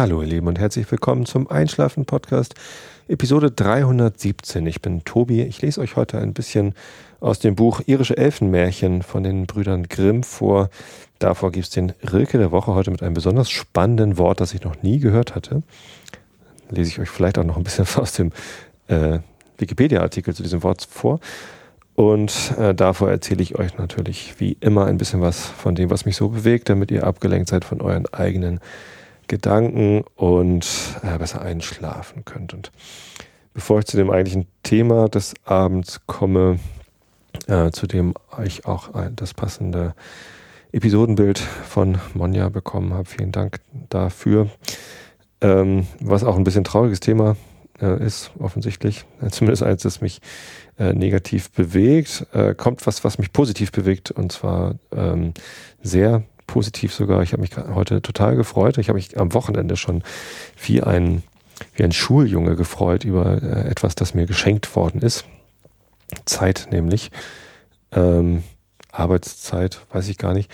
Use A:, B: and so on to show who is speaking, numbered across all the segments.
A: Hallo ihr Lieben und herzlich willkommen zum Einschlafen Podcast Episode 317. Ich bin Tobi. Ich lese euch heute ein bisschen aus dem Buch Irische Elfenmärchen von den Brüdern Grimm vor. Davor gibt es den Rilke der Woche heute mit einem besonders spannenden Wort, das ich noch nie gehört hatte. Lese ich euch vielleicht auch noch ein bisschen aus dem äh, Wikipedia-Artikel zu diesem Wort vor. Und äh, davor erzähle ich euch natürlich wie immer ein bisschen was von dem, was mich so bewegt, damit ihr abgelenkt seid von euren eigenen Gedanken und äh, besser einschlafen könnt. Und bevor ich zu dem eigentlichen Thema des Abends komme, äh, zu dem ich auch ein, das passende Episodenbild von Monja bekommen habe. Vielen Dank dafür. Ähm, was auch ein bisschen trauriges Thema äh, ist, offensichtlich. Zumindest eins, das mich äh, negativ bewegt. Äh, kommt was, was mich positiv bewegt und zwar ähm, sehr positiv sogar. Ich habe mich heute total gefreut. Ich habe mich am Wochenende schon wie ein, wie ein Schuljunge gefreut über äh, etwas, das mir geschenkt worden ist. Zeit nämlich. Ähm, Arbeitszeit, weiß ich gar nicht.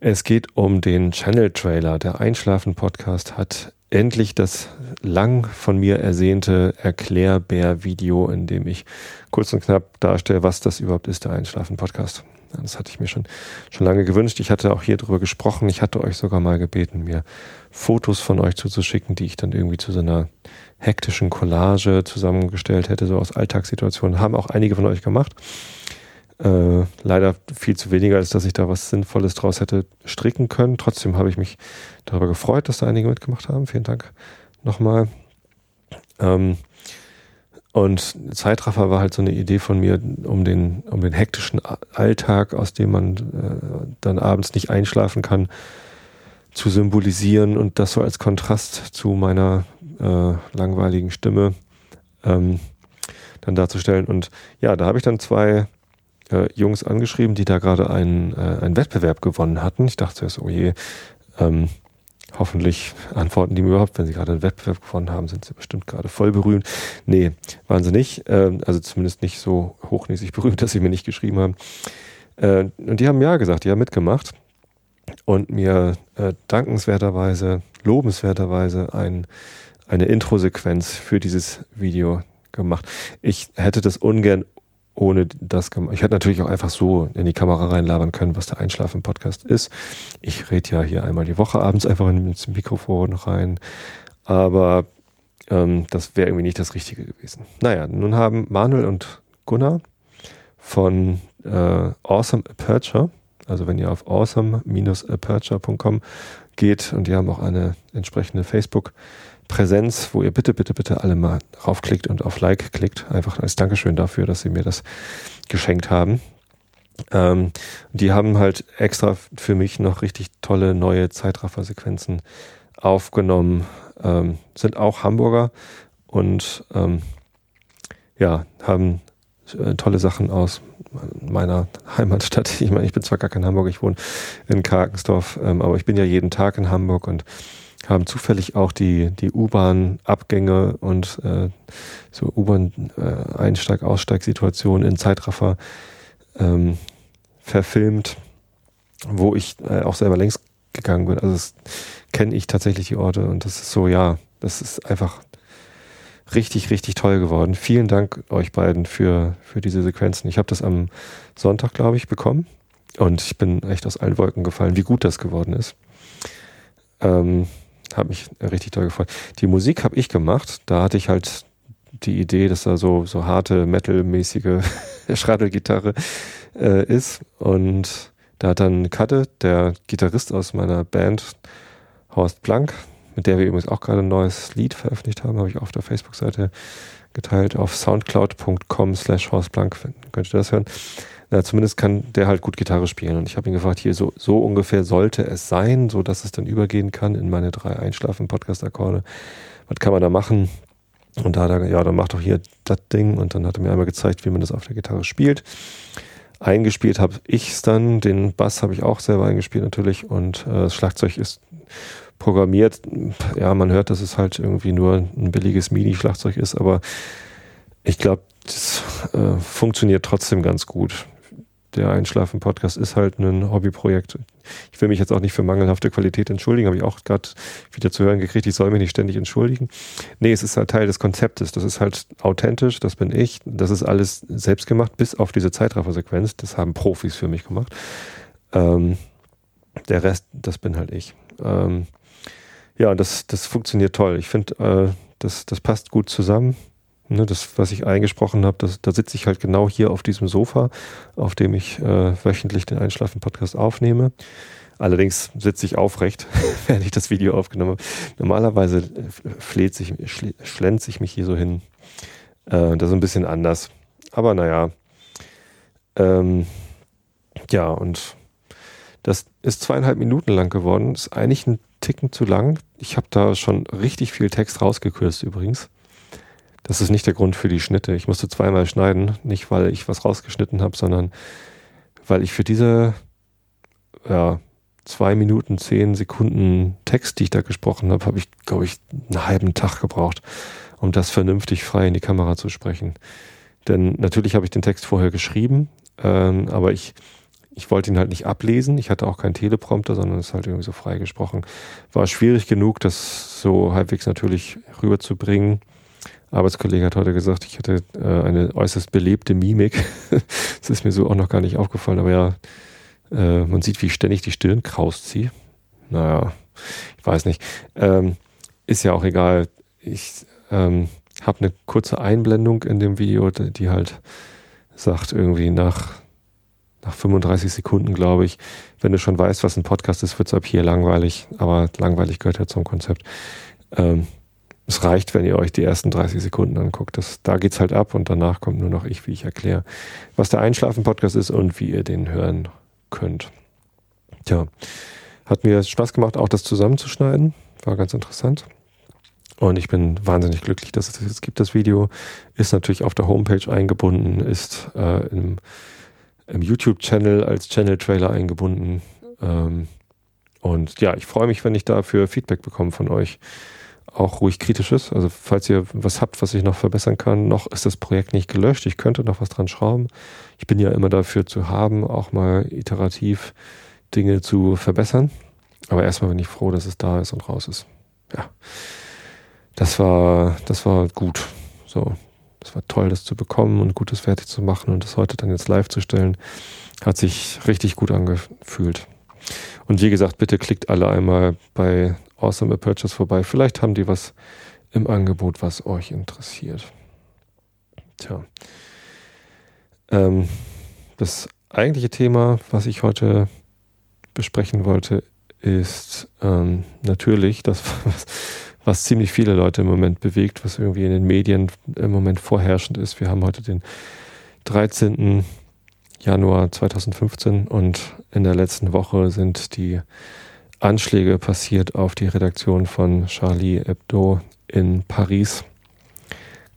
A: Es geht um den Channel-Trailer. Der Einschlafen-Podcast hat endlich das lang von mir ersehnte Erklärbär-Video, in dem ich kurz und knapp darstelle, was das überhaupt ist, der Einschlafen-Podcast. Das hatte ich mir schon, schon lange gewünscht. Ich hatte auch hier drüber gesprochen. Ich hatte euch sogar mal gebeten, mir Fotos von euch zuzuschicken, die ich dann irgendwie zu so einer hektischen Collage zusammengestellt hätte, so aus Alltagssituationen. Haben auch einige von euch gemacht. Äh, leider viel zu weniger, als dass ich da was Sinnvolles draus hätte stricken können. Trotzdem habe ich mich darüber gefreut, dass da einige mitgemacht haben. Vielen Dank nochmal. Ähm, und Zeitraffer war halt so eine Idee von mir, um den, um den hektischen Alltag, aus dem man äh, dann abends nicht einschlafen kann, zu symbolisieren und das so als Kontrast zu meiner äh, langweiligen Stimme ähm, dann darzustellen. Und ja, da habe ich dann zwei äh, Jungs angeschrieben, die da gerade einen, äh, einen Wettbewerb gewonnen hatten. Ich dachte zuerst, oh je, ähm, Hoffentlich antworten die mir überhaupt, wenn sie gerade einen Wettbewerb gewonnen haben, sind sie bestimmt gerade voll berühmt. Nee, waren sie nicht. Ähm, also zumindest nicht so hochnäsig berühmt, dass sie mir nicht geschrieben haben. Äh, und die haben ja gesagt, die haben mitgemacht und mir äh, dankenswerterweise, lobenswerterweise ein, eine Intro-Sequenz für dieses Video gemacht. Ich hätte das ungern ohne das gemacht. Ich hätte natürlich auch einfach so in die Kamera reinlabern können, was der Einschlafen-Podcast ist. Ich rede ja hier einmal die Woche abends einfach ins Mikrofon rein. Aber ähm, das wäre irgendwie nicht das Richtige gewesen. Naja, nun haben Manuel und Gunnar von äh, Awesome Aperture, also wenn ihr auf awesome-aperture.com geht und die haben auch eine entsprechende Facebook- Präsenz, wo ihr bitte, bitte, bitte alle mal raufklickt und auf Like klickt. Einfach als Dankeschön dafür, dass sie mir das geschenkt haben. Ähm, die haben halt extra für mich noch richtig tolle neue Zeitraffer-Sequenzen aufgenommen. Ähm, sind auch Hamburger und ähm, ja, haben äh, tolle Sachen aus meiner Heimatstadt. Ich meine, ich bin zwar gar kein Hamburger, ich wohne in Karkensdorf, ähm, aber ich bin ja jeden Tag in Hamburg und haben zufällig auch die, die U-Bahn-Abgänge und äh, so U-Bahn-Einsteig-Aussteig-Situationen in Zeitraffer ähm, verfilmt, wo ich äh, auch selber längst gegangen bin. Also kenne ich tatsächlich die Orte und das ist so, ja, das ist einfach richtig, richtig toll geworden. Vielen Dank euch beiden für, für diese Sequenzen. Ich habe das am Sonntag, glaube ich, bekommen und ich bin echt aus allen Wolken gefallen, wie gut das geworden ist. Ähm, habe mich richtig toll gefreut. Die Musik habe ich gemacht. Da hatte ich halt die Idee, dass da so, so harte, metalmäßige Schraddelgitarre äh, ist. Und da hat dann Katte, der Gitarrist aus meiner Band, Horst Blank, mit der wir übrigens auch gerade ein neues Lied veröffentlicht haben, habe ich auf der Facebook-Seite geteilt. Auf soundcloud.com slash Horst Blank könnt ihr das hören na, zumindest kann der halt gut Gitarre spielen. Und ich habe ihn gefragt, hier so, so ungefähr sollte es sein, so dass es dann übergehen kann in meine drei Einschlafen-Podcast-Akkorde. Was kann man da machen? Und da hat er, ja, dann mach doch hier das Ding. Und dann hat er mir einmal gezeigt, wie man das auf der Gitarre spielt. Eingespielt habe ich es dann, den Bass habe ich auch selber eingespielt natürlich und äh, das Schlagzeug ist programmiert. Ja, man hört, dass es halt irgendwie nur ein billiges MIDI-Schlagzeug ist, aber ich glaube, das äh, funktioniert trotzdem ganz gut der Einschlafen-Podcast ist halt ein Hobbyprojekt. Ich will mich jetzt auch nicht für mangelhafte Qualität entschuldigen, habe ich auch gerade wieder zu hören gekriegt, ich soll mich nicht ständig entschuldigen. Nee, es ist halt Teil des Konzeptes. Das ist halt authentisch, das bin ich. Das ist alles selbst gemacht, bis auf diese Zeitraffer-Sequenz. Das haben Profis für mich gemacht. Ähm, der Rest, das bin halt ich. Ähm, ja, das, das funktioniert toll. Ich finde, äh, das, das passt gut zusammen. Ne, das, was ich eingesprochen habe, da sitze ich halt genau hier auf diesem Sofa, auf dem ich äh, wöchentlich den Einschlafen-Podcast aufnehme. Allerdings sitze ich aufrecht, während ich das Video aufgenommen habe. Normalerweise äh, fleht sich, schlänze ich mich hier so hin. Äh, das ist ein bisschen anders. Aber naja. Ähm, ja, und das ist zweieinhalb Minuten lang geworden. Ist eigentlich ein Ticken zu lang. Ich habe da schon richtig viel Text rausgekürzt übrigens. Das ist nicht der Grund für die Schnitte. Ich musste zweimal schneiden, nicht weil ich was rausgeschnitten habe, sondern weil ich für diese ja, zwei Minuten, zehn Sekunden Text, die ich da gesprochen habe, habe ich, glaube ich, einen halben Tag gebraucht, um das vernünftig frei in die Kamera zu sprechen. Denn natürlich habe ich den Text vorher geschrieben, ähm, aber ich, ich wollte ihn halt nicht ablesen. Ich hatte auch keinen Teleprompter, sondern es halt irgendwie so frei gesprochen. War schwierig genug, das so halbwegs natürlich rüberzubringen. Arbeitskollege hat heute gesagt, ich hatte äh, eine äußerst belebte Mimik. das ist mir so auch noch gar nicht aufgefallen, aber ja, äh, man sieht, wie ständig die Stirn kraus ziehe. Naja, ich weiß nicht. Ähm, ist ja auch egal. Ich ähm, habe eine kurze Einblendung in dem Video, die halt sagt, irgendwie nach, nach 35 Sekunden, glaube ich, wenn du schon weißt, was ein Podcast ist, wird es ab hier langweilig, aber langweilig gehört ja zum Konzept. Ähm, es reicht, wenn ihr euch die ersten 30 Sekunden anguckt. Das, da geht's halt ab und danach kommt nur noch ich, wie ich erkläre, was der Einschlafen-Podcast ist und wie ihr den hören könnt. Tja, hat mir Spaß gemacht, auch das zusammenzuschneiden. War ganz interessant. Und ich bin wahnsinnig glücklich, dass es das jetzt gibt. Das Video ist natürlich auf der Homepage eingebunden, ist äh, im, im YouTube-Channel als Channel-Trailer eingebunden. Ähm, und ja, ich freue mich, wenn ich dafür Feedback bekomme von euch auch ruhig kritisch ist. Also falls ihr was habt, was ich noch verbessern kann, noch ist das Projekt nicht gelöscht. Ich könnte noch was dran schrauben. Ich bin ja immer dafür zu haben, auch mal iterativ Dinge zu verbessern. Aber erstmal bin ich froh, dass es da ist und raus ist. Ja. Das war, das war gut. So. Das war toll, das zu bekommen und Gutes fertig zu machen und das heute dann jetzt live zu stellen. Hat sich richtig gut angefühlt. Und wie gesagt, bitte klickt alle einmal bei Awesome Apertures vorbei. Vielleicht haben die was im Angebot, was euch interessiert. Tja. Ähm, das eigentliche Thema, was ich heute besprechen wollte, ist ähm, natürlich das, was, was ziemlich viele Leute im Moment bewegt, was irgendwie in den Medien im Moment vorherrschend ist. Wir haben heute den 13. Januar 2015 und in der letzten Woche sind die Anschläge passiert auf die Redaktion von Charlie Hebdo in Paris.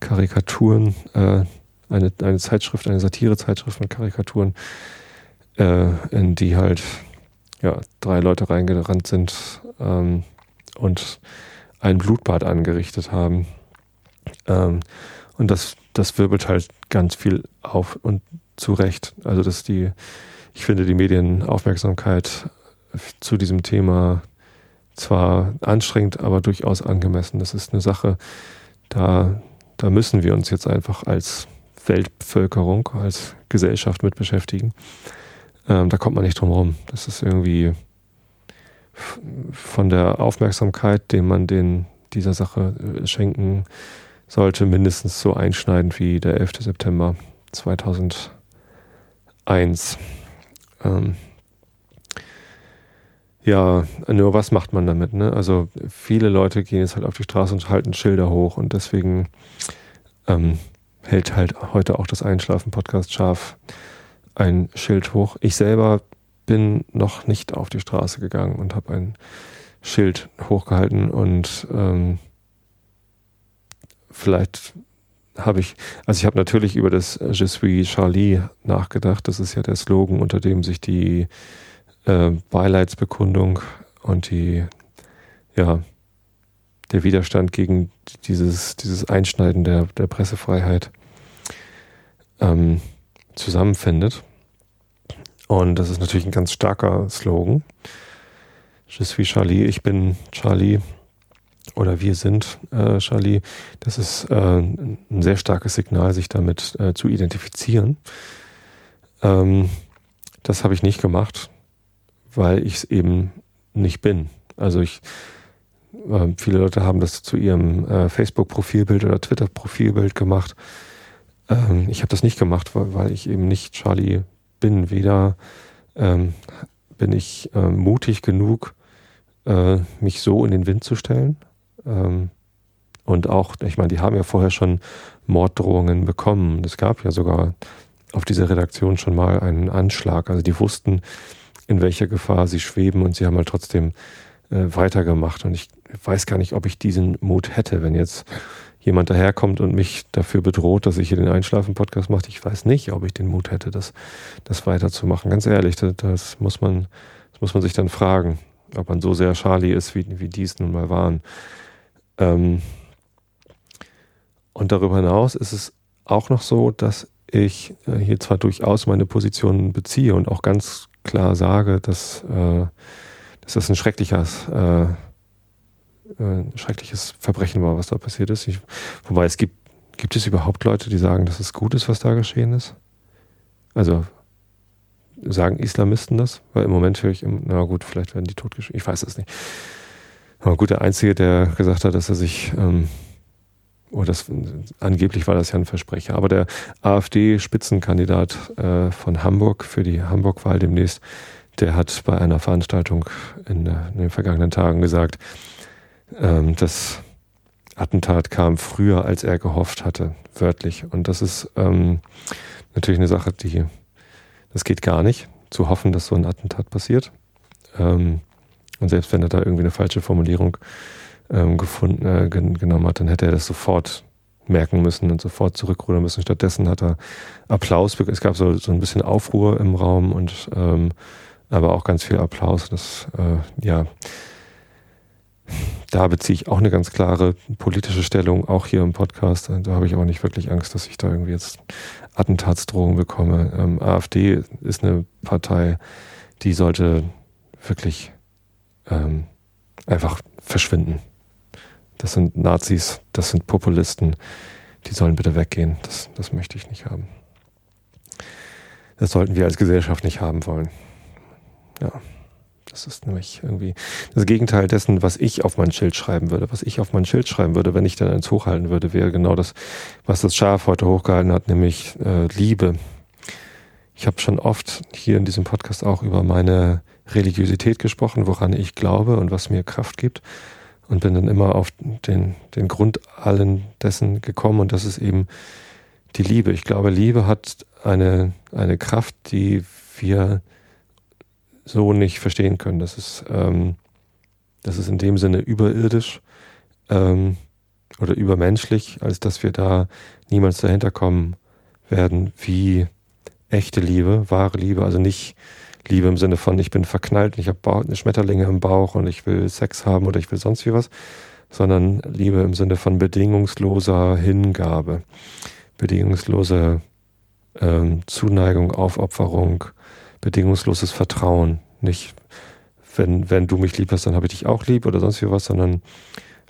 A: Karikaturen, äh, eine, eine Zeitschrift, eine Satirezeitschrift von Karikaturen, äh, in die halt ja, drei Leute reingerannt sind ähm, und ein Blutbad angerichtet haben. Ähm, und das, das wirbelt halt ganz viel auf und zu Recht. Also, dass die, ich finde, die Medienaufmerksamkeit zu diesem Thema zwar anstrengend, aber durchaus angemessen. Das ist eine Sache, da, da müssen wir uns jetzt einfach als Weltbevölkerung, als Gesellschaft mit beschäftigen. Ähm, da kommt man nicht drum herum. Das ist irgendwie von der Aufmerksamkeit, den man den, dieser Sache äh, schenken sollte, mindestens so einschneidend wie der 11. September 2001. Ähm, ja, nur was macht man damit? Ne? Also viele Leute gehen jetzt halt auf die Straße und halten Schilder hoch und deswegen ähm, hält halt heute auch das Einschlafen-Podcast scharf ein Schild hoch. Ich selber bin noch nicht auf die Straße gegangen und habe ein Schild hochgehalten und ähm, vielleicht habe ich, also ich habe natürlich über das Je suis Charlie nachgedacht. Das ist ja der Slogan, unter dem sich die äh, Beileidsbekundung und die, ja, der Widerstand gegen dieses, dieses Einschneiden der, der Pressefreiheit ähm, zusammenfindet. Und das ist natürlich ein ganz starker Slogan. Je suis Charlie, ich bin Charlie oder wir sind äh, Charlie. Das ist äh, ein sehr starkes Signal, sich damit äh, zu identifizieren. Ähm, das habe ich nicht gemacht, weil ich es eben nicht bin. Also ich, äh, viele Leute haben das zu ihrem äh, Facebook-Profilbild oder Twitter-Profilbild gemacht. Ähm, ich habe das nicht gemacht, weil, weil, ich eben nicht Charlie bin. Weder ähm, bin ich äh, mutig genug, äh, mich so in den Wind zu stellen. Ähm, und auch, ich meine, die haben ja vorher schon Morddrohungen bekommen. Es gab ja sogar auf dieser Redaktion schon mal einen Anschlag. Also die wussten, in welcher Gefahr sie schweben und sie haben halt trotzdem äh, weitergemacht. Und ich weiß gar nicht, ob ich diesen Mut hätte, wenn jetzt jemand daherkommt und mich dafür bedroht, dass ich hier den Einschlafen-Podcast mache. Ich weiß nicht, ob ich den Mut hätte, das, das weiterzumachen. Ganz ehrlich, das, das, muss man, das muss man sich dann fragen, ob man so sehr Charlie ist, wie, wie die es nun mal waren. Ähm und darüber hinaus ist es auch noch so, dass ich äh, hier zwar durchaus meine Position beziehe und auch ganz klar sage, dass, äh, dass das ein schreckliches, äh, ein schreckliches Verbrechen war, was da passiert ist. Ich, wobei es gibt, gibt es überhaupt Leute, die sagen, dass es gut ist, was da geschehen ist? Also sagen Islamisten das? Weil im Moment höre ich, im, na gut, vielleicht werden die totgeschrieben. Ich weiß es nicht. Aber gut, der Einzige, der gesagt hat, dass er sich ähm, oh, das, angeblich war das ja ein Versprecher, aber der AfD-Spitzenkandidat äh, von Hamburg für die Hamburg-Wahl demnächst, der hat bei einer Veranstaltung in, in den vergangenen Tagen gesagt, ähm, das Attentat kam früher, als er gehofft hatte, wörtlich. Und das ist ähm, natürlich eine Sache, die, das geht gar nicht, zu hoffen, dass so ein Attentat passiert. Ähm, und selbst wenn er da irgendwie eine falsche Formulierung ähm, gefunden, äh, genommen hat, dann hätte er das sofort merken müssen und sofort zurückrudern müssen. Stattdessen hat er Applaus, es gab so, so ein bisschen Aufruhr im Raum und ähm, aber auch ganz viel Applaus. Das, äh, ja, da beziehe ich auch eine ganz klare politische Stellung, auch hier im Podcast. Da habe ich auch nicht wirklich Angst, dass ich da irgendwie jetzt Attentatsdrohungen bekomme. Ähm, AfD ist eine Partei, die sollte wirklich ähm, einfach verschwinden. Das sind Nazis, das sind Populisten, die sollen bitte weggehen. Das, das möchte ich nicht haben. Das sollten wir als Gesellschaft nicht haben wollen. Ja. Das ist nämlich irgendwie das Gegenteil dessen, was ich auf mein Schild schreiben würde. Was ich auf mein Schild schreiben würde, wenn ich dann eins hochhalten würde, wäre genau das, was das Schaf heute hochgehalten hat, nämlich äh, Liebe. Ich habe schon oft hier in diesem Podcast auch über meine Religiosität gesprochen, woran ich glaube und was mir Kraft gibt und bin dann immer auf den, den Grund allen dessen gekommen und das ist eben die Liebe. Ich glaube, Liebe hat eine, eine Kraft, die wir so nicht verstehen können. Das ist, ähm, das ist in dem Sinne überirdisch ähm, oder übermenschlich, als dass wir da niemals dahinter kommen werden, wie echte Liebe, wahre Liebe, also nicht Liebe im Sinne von, ich bin verknallt und ich habe Schmetterlinge im Bauch und ich will Sex haben oder ich will sonst wie was, sondern Liebe im Sinne von bedingungsloser Hingabe, bedingungslose ähm, Zuneigung, Aufopferung, bedingungsloses Vertrauen. Nicht, wenn, wenn du mich lieb hast, dann habe ich dich auch lieb oder sonst wie was, sondern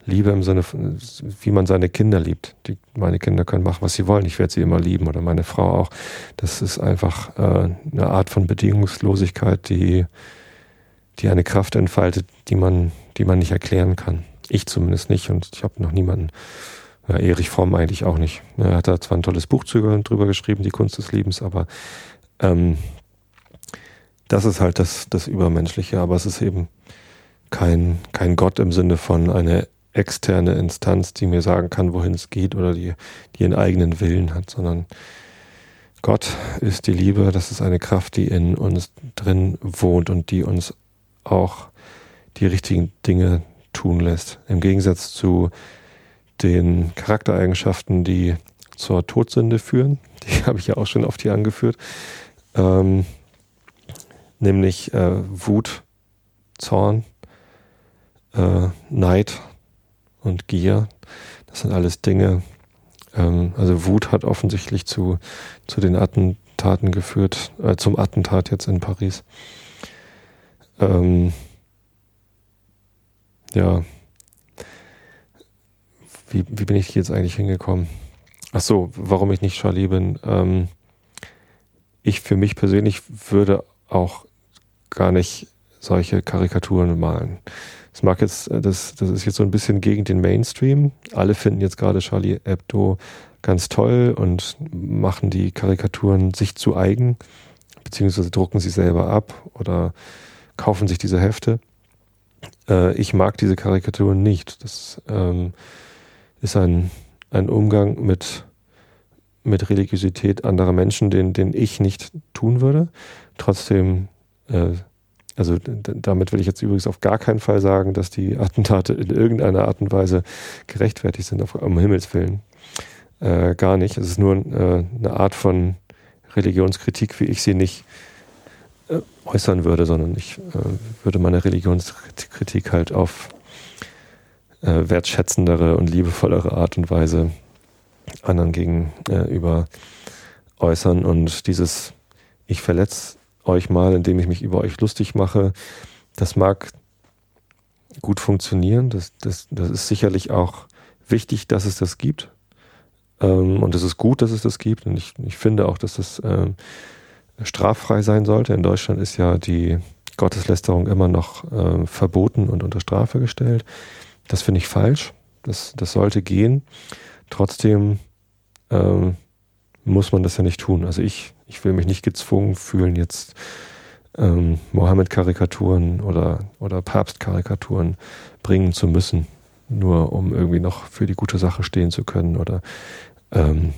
A: Liebe im Sinne von, wie man seine Kinder liebt. Die, meine Kinder können machen, was sie wollen. Ich werde sie immer lieben oder meine Frau auch. Das ist einfach äh, eine Art von Bedingungslosigkeit, die, die eine Kraft entfaltet, die man, die man nicht erklären kann. Ich zumindest nicht und ich habe noch niemanden, ja, Erich Fromm eigentlich auch nicht. Er hat da zwar ein tolles Buch drüber geschrieben, die Kunst des Liebens, aber ähm, das ist halt das, das Übermenschliche, aber es ist eben kein, kein Gott im Sinne von einer externe Instanz, die mir sagen kann, wohin es geht oder die, die einen eigenen Willen hat, sondern Gott ist die Liebe, das ist eine Kraft, die in uns drin wohnt und die uns auch die richtigen Dinge tun lässt. Im Gegensatz zu den Charaktereigenschaften, die zur Todsünde führen, die habe ich ja auch schon oft hier angeführt, ähm, nämlich äh, Wut, Zorn, äh, Neid und Gier. Das sind alles Dinge. Ähm, also Wut hat offensichtlich zu, zu den Attentaten Taten geführt, äh, zum Attentat jetzt in Paris. Ähm, ja. Wie, wie bin ich jetzt eigentlich hingekommen? Ach so, warum ich nicht Charlie bin. Ähm, ich für mich persönlich würde auch gar nicht solche Karikaturen malen. Das mag jetzt, das, das ist jetzt so ein bisschen gegen den Mainstream. Alle finden jetzt gerade Charlie Hebdo ganz toll und machen die Karikaturen sich zu eigen, beziehungsweise drucken sie selber ab oder kaufen sich diese Hefte. Äh, ich mag diese Karikaturen nicht. Das ähm, ist ein, ein Umgang mit, mit Religiosität anderer Menschen, den, den ich nicht tun würde. Trotzdem, äh, also damit will ich jetzt übrigens auf gar keinen Fall sagen, dass die Attentate in irgendeiner Art und Weise gerechtfertigt sind, auf, um Himmels Willen. Äh, gar nicht. Es ist nur äh, eine Art von Religionskritik, wie ich sie nicht äh, äußern würde, sondern ich äh, würde meine Religionskritik halt auf äh, wertschätzendere und liebevollere Art und Weise anderen gegenüber äußern. Und dieses Ich verletze euch mal, indem ich mich über euch lustig mache, das mag gut funktionieren. Das, das, das ist sicherlich auch wichtig, dass es das gibt. Ähm, und es ist gut, dass es das gibt. Und ich, ich finde auch, dass das ähm, straffrei sein sollte. In Deutschland ist ja die Gotteslästerung immer noch äh, verboten und unter Strafe gestellt. Das finde ich falsch. Das, das sollte gehen. Trotzdem ähm, muss man das ja nicht tun. Also ich, ich will mich nicht gezwungen fühlen, jetzt ähm, Mohammed-Karikaturen oder, oder Papst-Karikaturen bringen zu müssen, nur um irgendwie noch für die gute Sache stehen zu können oder ähm,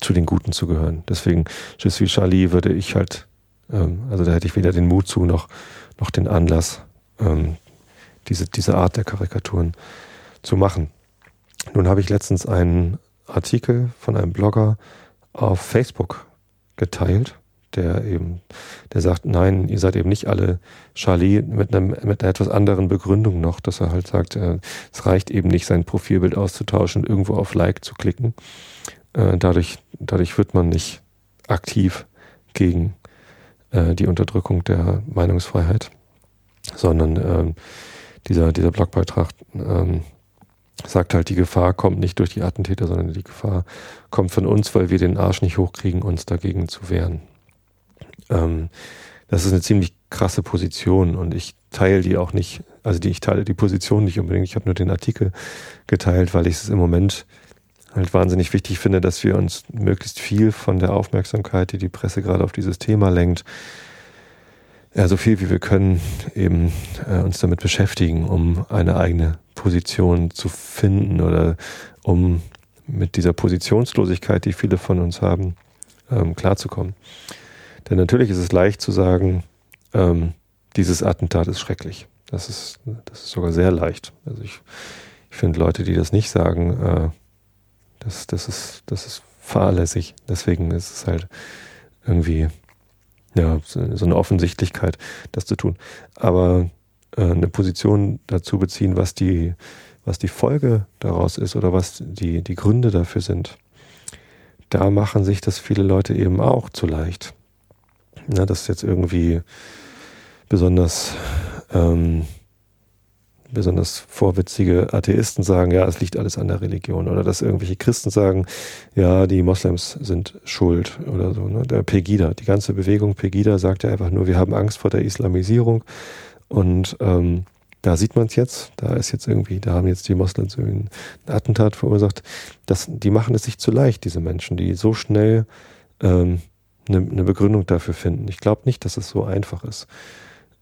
A: zu den Guten zu gehören. Deswegen, Je suis Charlie würde ich halt, ähm, also da hätte ich weder den Mut zu noch, noch den Anlass, ähm, diese, diese Art der Karikaturen zu machen. Nun habe ich letztens einen Artikel von einem Blogger auf Facebook geteilt, der eben, der sagt, nein, ihr seid eben nicht alle Charlie mit, einem, mit einer etwas anderen Begründung noch, dass er halt sagt, äh, es reicht eben nicht, sein Profilbild auszutauschen irgendwo auf Like zu klicken. Äh, dadurch, dadurch wird man nicht aktiv gegen äh, die Unterdrückung der Meinungsfreiheit, sondern ähm, dieser, dieser Blogbeitrag ähm, sagt halt, die Gefahr kommt nicht durch die Attentäter, sondern die Gefahr kommt von uns, weil wir den Arsch nicht hochkriegen, uns dagegen zu wehren. Ähm, das ist eine ziemlich krasse Position und ich teile die auch nicht, also die, ich teile die Position nicht unbedingt, ich habe nur den Artikel geteilt, weil ich es im Moment halt wahnsinnig wichtig finde, dass wir uns möglichst viel von der Aufmerksamkeit, die die Presse gerade auf dieses Thema lenkt, ja, so viel wie wir können, eben äh, uns damit beschäftigen, um eine eigene Position zu finden oder um mit dieser Positionslosigkeit, die viele von uns haben, ähm, klarzukommen. Denn natürlich ist es leicht zu sagen, ähm, dieses Attentat ist schrecklich. Das ist, das ist sogar sehr leicht. Also ich, ich finde Leute, die das nicht sagen, äh, das, das, ist, das ist fahrlässig. Deswegen ist es halt irgendwie ja, so eine Offensichtlichkeit, das zu tun. Aber äh, eine Position dazu beziehen, was die, was die Folge daraus ist oder was die, die Gründe dafür sind, da machen sich das viele Leute eben auch zu leicht. Na, dass jetzt irgendwie besonders ähm, besonders vorwitzige Atheisten sagen, ja, es liegt alles an der Religion. Oder dass irgendwelche Christen sagen, ja, die Moslems sind schuld oder so. Ne? Der Pegida, die ganze Bewegung Pegida sagt ja einfach nur, wir haben Angst vor der Islamisierung. Und ähm, da sieht man es jetzt, da ist jetzt irgendwie, da haben jetzt die Moslems irgendwie ein Attentat verursacht. Das, die machen es sich zu leicht, diese Menschen, die so schnell ähm, eine, eine Begründung dafür finden. Ich glaube nicht, dass es so einfach ist.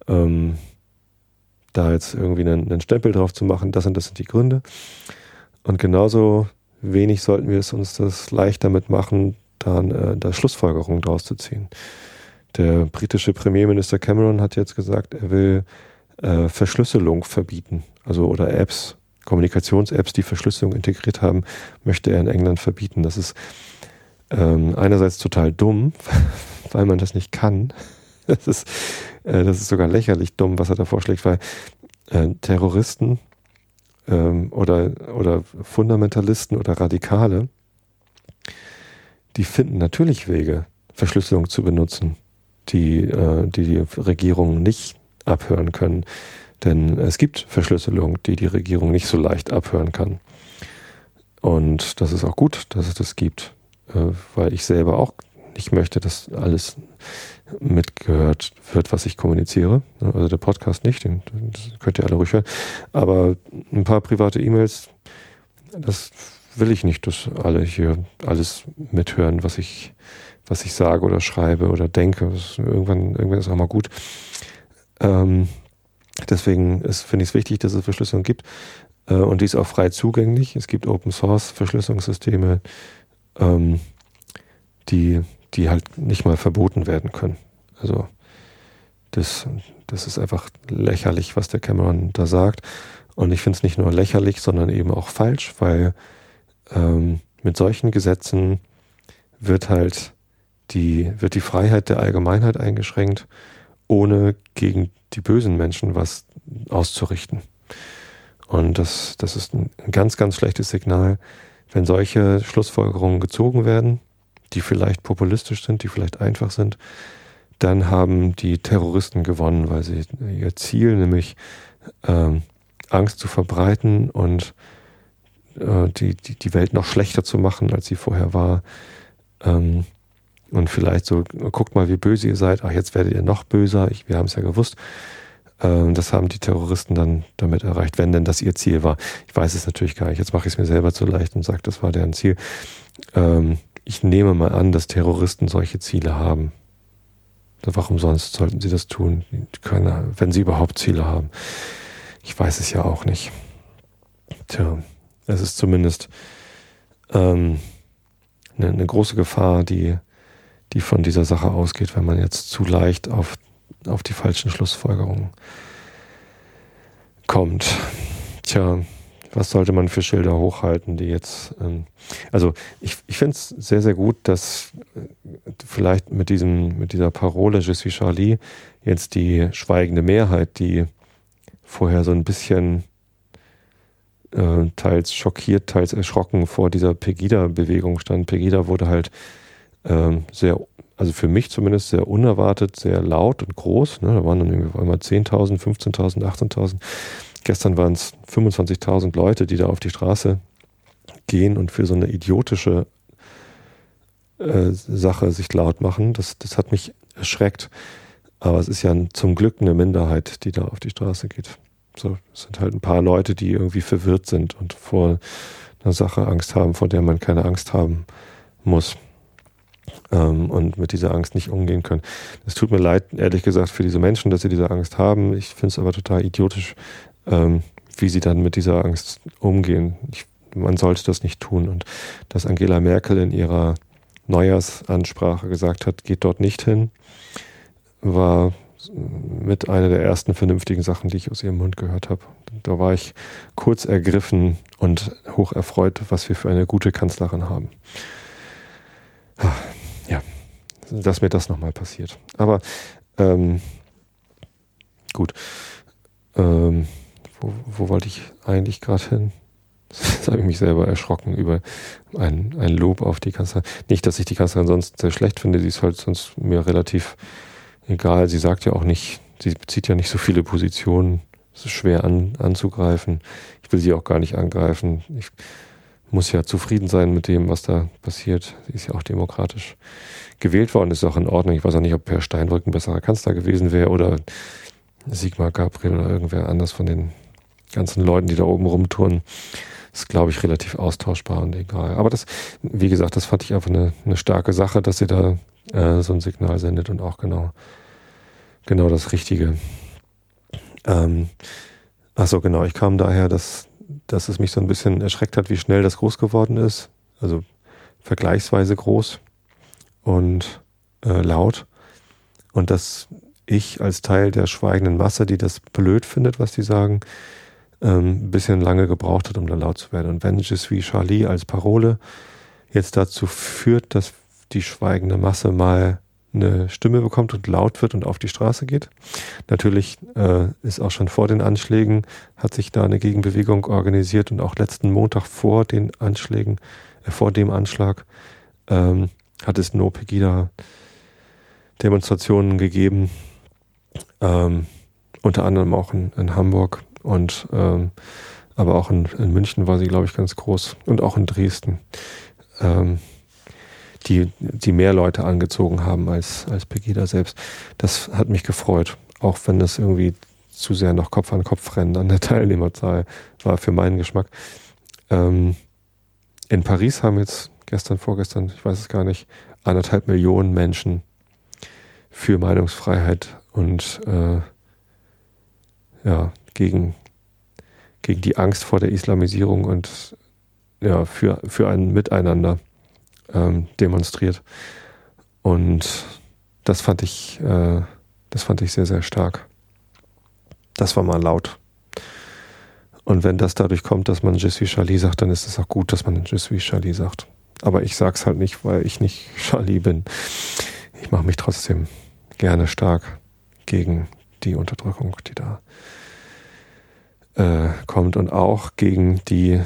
A: Ähm, da jetzt irgendwie einen, einen Stempel drauf zu machen, das und das sind die Gründe. Und genauso wenig sollten wir es uns das leicht damit machen, dann äh, da Schlussfolgerungen draus zu ziehen. Der britische Premierminister Cameron hat jetzt gesagt, er will äh, Verschlüsselung verbieten. Also oder Apps, Kommunikations-Apps, die Verschlüsselung integriert haben, möchte er in England verbieten. Das ist ähm, einerseits total dumm, weil man das nicht kann. Das ist, äh, das ist sogar lächerlich dumm, was er da vorschlägt, weil äh, Terroristen ähm, oder, oder Fundamentalisten oder Radikale, die finden natürlich Wege, Verschlüsselung zu benutzen, die äh, die, die Regierungen nicht abhören können. Denn es gibt Verschlüsselung, die die Regierung nicht so leicht abhören kann. Und das ist auch gut, dass es das gibt, weil ich selber auch nicht möchte, dass alles mitgehört wird, was ich kommuniziere. Also der Podcast nicht, den, könnt ihr alle ruhig hören. Aber ein paar private E-Mails, das will ich nicht, dass alle hier alles mithören, was ich, was ich sage oder schreibe oder denke. irgendwann, irgendwann ist auch mal gut. Ähm, deswegen finde ich es wichtig, dass es Verschlüsselung gibt. Äh, und die ist auch frei zugänglich. Es gibt Open Source Verschlüsselungssysteme, ähm, die, die halt nicht mal verboten werden können. Also das, das ist einfach lächerlich, was der Cameron da sagt. Und ich finde es nicht nur lächerlich, sondern eben auch falsch, weil ähm, mit solchen Gesetzen wird halt die, wird die Freiheit der Allgemeinheit eingeschränkt, ohne gegen die bösen Menschen was auszurichten. Und das, das ist ein ganz, ganz schlechtes Signal, wenn solche Schlussfolgerungen gezogen werden, die vielleicht populistisch sind, die vielleicht einfach sind, dann haben die Terroristen gewonnen, weil sie ihr Ziel, nämlich ähm, Angst zu verbreiten und äh, die, die, die Welt noch schlechter zu machen, als sie vorher war, ähm, und vielleicht so, guckt mal, wie böse ihr seid, ach, jetzt werdet ihr noch böser, ich, wir haben es ja gewusst. Ähm, das haben die Terroristen dann damit erreicht, wenn denn das ihr Ziel war. Ich weiß es natürlich gar nicht. Jetzt mache ich es mir selber zu leicht und sage, das war deren Ziel. Ähm, ich nehme mal an, dass Terroristen solche Ziele haben. Warum sonst sollten sie das tun, Keine, wenn sie überhaupt Ziele haben? Ich weiß es ja auch nicht. Tja, es ist zumindest ähm, eine, eine große Gefahr, die, die von dieser Sache ausgeht, wenn man jetzt zu leicht auf auf die falschen Schlussfolgerungen kommt. Tja, was sollte man für Schilder hochhalten, die jetzt, ähm, also ich, ich finde es sehr, sehr gut, dass äh, vielleicht mit diesem, mit dieser Parole Je suis Charlie jetzt die schweigende Mehrheit, die vorher so ein bisschen äh, teils schockiert, teils erschrocken vor dieser Pegida-Bewegung stand. Pegida wurde halt äh, sehr also für mich zumindest sehr unerwartet, sehr laut und groß. Ne? Da waren dann irgendwie auf einmal 10.000, 15.000, 18.000. Gestern waren es 25.000 Leute, die da auf die Straße gehen und für so eine idiotische äh, Sache sich laut machen. Das, das hat mich erschreckt. Aber es ist ja zum Glück eine Minderheit, die da auf die Straße geht. So, es sind halt ein paar Leute, die irgendwie verwirrt sind und vor einer Sache Angst haben, vor der man keine Angst haben muss ähm, und mit dieser Angst nicht umgehen können. Es tut mir leid, ehrlich gesagt, für diese Menschen, dass sie diese Angst haben. Ich finde es aber total idiotisch, ähm, wie sie dann mit dieser Angst umgehen. Ich, man sollte das nicht tun. Und dass Angela Merkel in ihrer Neujahrsansprache gesagt hat, geht dort nicht hin, war mit einer der ersten vernünftigen Sachen, die ich aus ihrem Mund gehört habe. Da war ich kurz ergriffen und hoch erfreut, was wir für eine gute Kanzlerin haben dass mir das nochmal passiert. Aber ähm, gut. Ähm, wo, wo wollte ich eigentlich gerade hin? Das habe ich mich selber erschrocken über ein, ein Lob auf die Kanzlerin. Nicht, dass ich die Kanzlerin sonst sehr schlecht finde, die ist halt sonst mir relativ egal. Sie sagt ja auch nicht, sie bezieht ja nicht so viele Positionen. Es ist schwer an, anzugreifen. Ich will sie auch gar nicht angreifen. Ich muss ja zufrieden sein mit dem, was da passiert. Sie ist ja auch demokratisch gewählt worden, ist auch in Ordnung. Ich weiß auch nicht, ob Herr Steinbrück ein besserer Kanzler gewesen wäre oder Sigmar Gabriel oder irgendwer anders von den ganzen Leuten, die da oben rumtouren. ist, glaube ich, relativ austauschbar und egal. Aber das, wie gesagt, das fand ich einfach eine, eine starke Sache, dass sie da äh, so ein Signal sendet und auch genau, genau das Richtige. Ähm, ach so, genau. Ich kam daher, dass dass es mich so ein bisschen erschreckt hat, wie schnell das groß geworden ist. Also vergleichsweise groß und äh, laut. Und dass ich als Teil der schweigenden Masse, die das blöd findet, was die sagen, ähm, bisschen lange gebraucht hat, um da laut zu werden. Und wenn Je suis Charlie als Parole jetzt dazu führt, dass die schweigende Masse mal eine Stimme bekommt und laut wird und auf die Straße geht. Natürlich äh, ist auch schon vor den Anschlägen, hat sich da eine Gegenbewegung organisiert und auch letzten Montag vor den Anschlägen, äh, vor dem Anschlag, ähm, hat es No Pegida Demonstrationen gegeben, ähm, unter anderem auch in, in Hamburg und ähm, aber auch in, in, München war sie, glaube ich, ganz groß und auch in Dresden, ähm, die, die mehr Leute angezogen haben als, als Pegida selbst. Das hat mich gefreut, auch wenn das irgendwie zu sehr noch Kopf an Kopf rennen an der Teilnehmerzahl war für meinen Geschmack. Ähm, in Paris haben jetzt gestern, vorgestern, ich weiß es gar nicht, anderthalb Millionen Menschen für Meinungsfreiheit und äh, ja, gegen, gegen die Angst vor der Islamisierung und ja, für, für ein Miteinander ähm, demonstriert. Und das fand ich, äh, das fand ich sehr, sehr stark. Das war mal laut. Und wenn das dadurch kommt, dass man Je suis Charlie sagt, dann ist es auch gut, dass man Je suis Charlie sagt. Aber ich sag's halt nicht, weil ich nicht Charlie bin. Ich mache mich trotzdem gerne stark gegen die Unterdrückung, die da äh, kommt und auch gegen die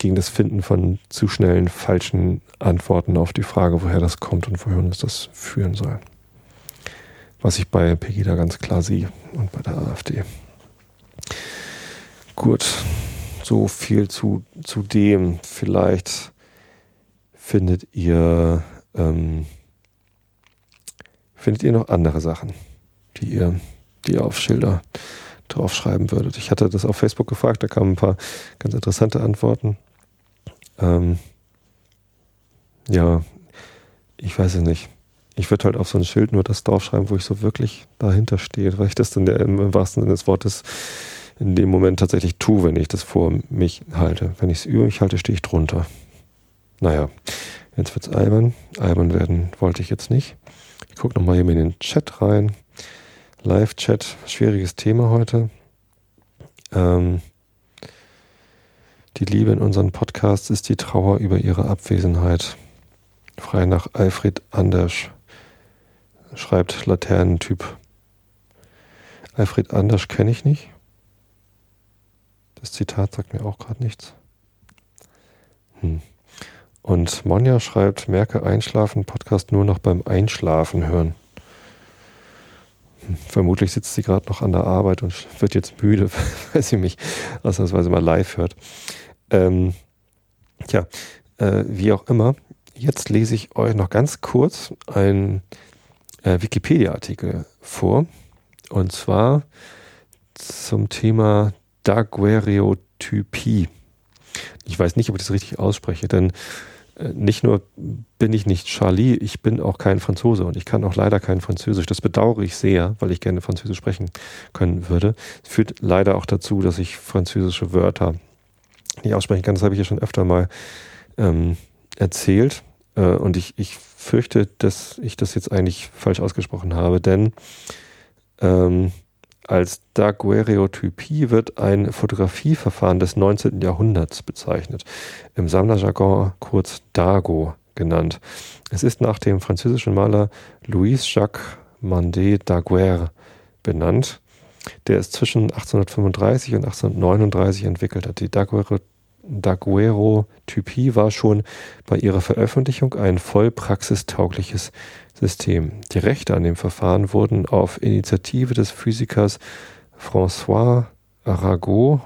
A: gegen das Finden von zu schnellen falschen Antworten auf die Frage, woher das kommt und wohin uns das führen soll. Was ich bei Pegida ganz klar sehe und bei der AfD. Gut, so viel zu, zu dem. Vielleicht findet ihr, ähm, findet ihr noch andere Sachen, die ihr, die ihr auf Schilder draufschreiben würdet. Ich hatte das auf Facebook gefragt, da kamen ein paar ganz interessante Antworten. Ähm, ja, ich weiß es nicht. Ich würde halt auf so ein Schild nur das draufschreiben, wo ich so wirklich dahinter stehe, weil ich das dann der, im wahrsten Sinne des Wortes in dem Moment tatsächlich tue, wenn ich das vor mich halte. Wenn ich es über mich halte, stehe ich drunter. Naja, jetzt wird's albern. Albern werden wollte ich jetzt nicht. Ich gucke nochmal hier in den Chat rein. Live-Chat, schwieriges Thema heute. Ähm, die Liebe in unseren Podcasts ist die Trauer über ihre Abwesenheit. Frei nach Alfred Anders, schreibt Laternentyp. Alfred Anders kenne ich nicht. Das Zitat sagt mir auch gerade nichts. Hm. Und Monja schreibt, merke Einschlafen, Podcast nur noch beim Einschlafen hören. Vermutlich sitzt sie gerade noch an der Arbeit und wird jetzt müde, weil sie mich ausnahmsweise mal live hört. Ähm, tja, äh, wie auch immer, jetzt lese ich euch noch ganz kurz einen äh, Wikipedia-Artikel vor. Und zwar zum Thema Daguerreotypie. Ich weiß nicht, ob ich das richtig ausspreche, denn nicht nur bin ich nicht Charlie, ich bin auch kein Franzose und ich kann auch leider kein Französisch. Das bedauere ich sehr, weil ich gerne Französisch sprechen können würde. Es führt leider auch dazu, dass ich französische Wörter nicht aussprechen kann. Das habe ich ja schon öfter mal ähm, erzählt. Äh, und ich, ich fürchte, dass ich das jetzt eigentlich falsch ausgesprochen habe, denn ähm, als Daguerreotypie wird ein Fotografieverfahren des 19. Jahrhunderts bezeichnet, im Sammlerjargon kurz Dago genannt. Es ist nach dem französischen Maler Louis-Jacques Mandet Daguerre benannt, der es zwischen 1835 und 1839 entwickelt hat. Die Daguerreotypie war schon bei ihrer Veröffentlichung ein voll praxistaugliches System. Die Rechte an dem Verfahren wurden auf Initiative des Physikers François Arago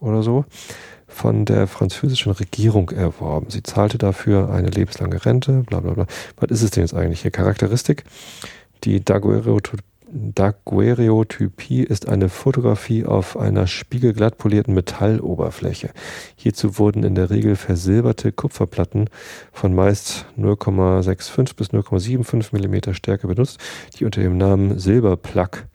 A: oder so von der französischen Regierung erworben. Sie zahlte dafür eine lebenslange Rente, bla bla bla. Was ist es denn jetzt eigentlich hier? Charakteristik? Die Daguerreotypie Daguerreotypie ist eine Fotografie auf einer spiegelglatt polierten Metalloberfläche. Hierzu wurden in der Regel versilberte Kupferplatten von meist 0,65 bis 0,75 mm Stärke benutzt, die unter dem Namen Silberplack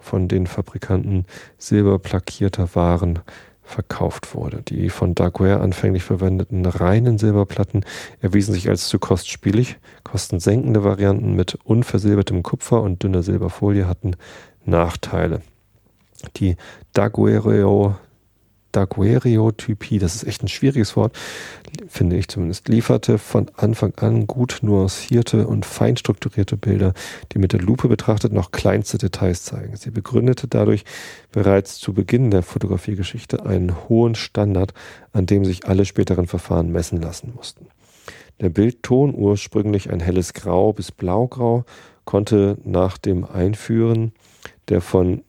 A: von den Fabrikanten silberplackierter Waren verkauft wurde. Die von Daguerre anfänglich verwendeten reinen Silberplatten erwiesen sich als zu kostspielig. Kostensenkende Varianten mit unversilbertem Kupfer und dünner Silberfolie hatten Nachteile. Die Daguerreo Daguerreotypie, das ist echt ein schwieriges Wort, finde ich zumindest, lieferte von Anfang an gut nuancierte und fein strukturierte Bilder, die mit der Lupe betrachtet noch kleinste Details zeigen. Sie begründete dadurch bereits zu Beginn der Fotografiegeschichte einen hohen Standard, an dem sich alle späteren Verfahren messen lassen mussten. Der Bildton, ursprünglich ein helles Grau bis Blaugrau, konnte nach dem Einführen der von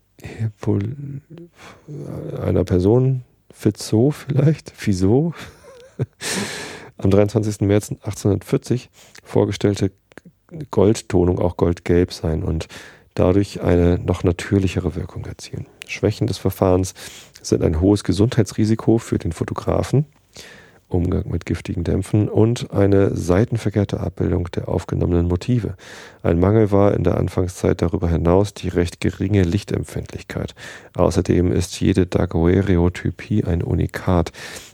A: einer Person, Fitzo vielleicht, Fiso, am 23. März 1840 vorgestellte Goldtonung auch goldgelb sein und dadurch eine noch natürlichere Wirkung erzielen. Schwächen des Verfahrens sind ein hohes Gesundheitsrisiko für den Fotografen, Umgang mit giftigen Dämpfen und eine seitenverkehrte Abbildung der aufgenommenen Motive. Ein Mangel war in der Anfangszeit darüber hinaus die recht geringe Lichtempfindlichkeit. Außerdem ist jede Daguerreotypie ein Unikat,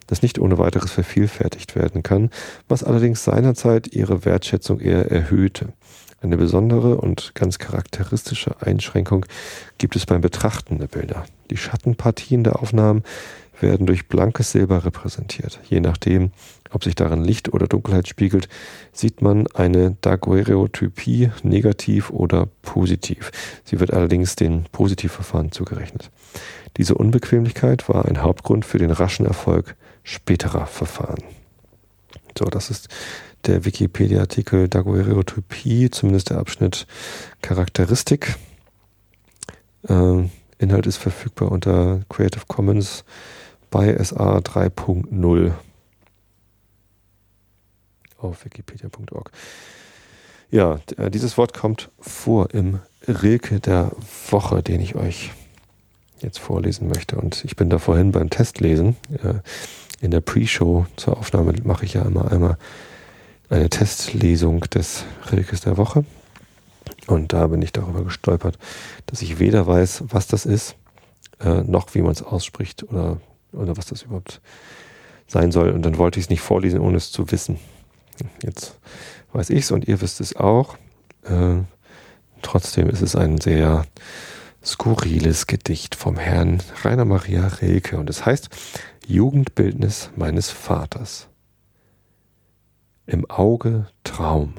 A: das nicht ohne weiteres vervielfältigt werden kann, was allerdings seinerzeit ihre Wertschätzung eher erhöhte. Eine besondere und ganz charakteristische Einschränkung gibt es beim Betrachten der Bilder. Die Schattenpartien der Aufnahmen werden durch blankes Silber repräsentiert. Je nachdem, ob sich darin Licht oder Dunkelheit spiegelt, sieht man eine Daguerreotypie negativ oder positiv. Sie wird allerdings den Positivverfahren zugerechnet. Diese Unbequemlichkeit war ein Hauptgrund für den raschen Erfolg späterer Verfahren. So, das ist der Wikipedia-Artikel Daguerreotypie, zumindest der Abschnitt Charakteristik. Äh, Inhalt ist verfügbar unter Creative Commons bei SA 3.0 auf wikipedia.org. Ja, äh, dieses Wort kommt vor im Rilke der Woche, den ich euch jetzt vorlesen möchte. Und ich bin da vorhin beim Testlesen. Äh, in der Pre-Show zur Aufnahme mache ich ja immer einmal eine Testlesung des Rilkes der Woche. Und da bin ich darüber gestolpert, dass ich weder weiß, was das ist, äh, noch wie man es ausspricht oder oder was das überhaupt sein soll. Und dann wollte ich es nicht vorlesen, ohne es zu wissen. Jetzt weiß ich es und ihr wisst es auch. Äh, trotzdem ist es ein sehr skurriles Gedicht vom Herrn Rainer Maria Rilke und es heißt Jugendbildnis meines Vaters. Im Auge Traum,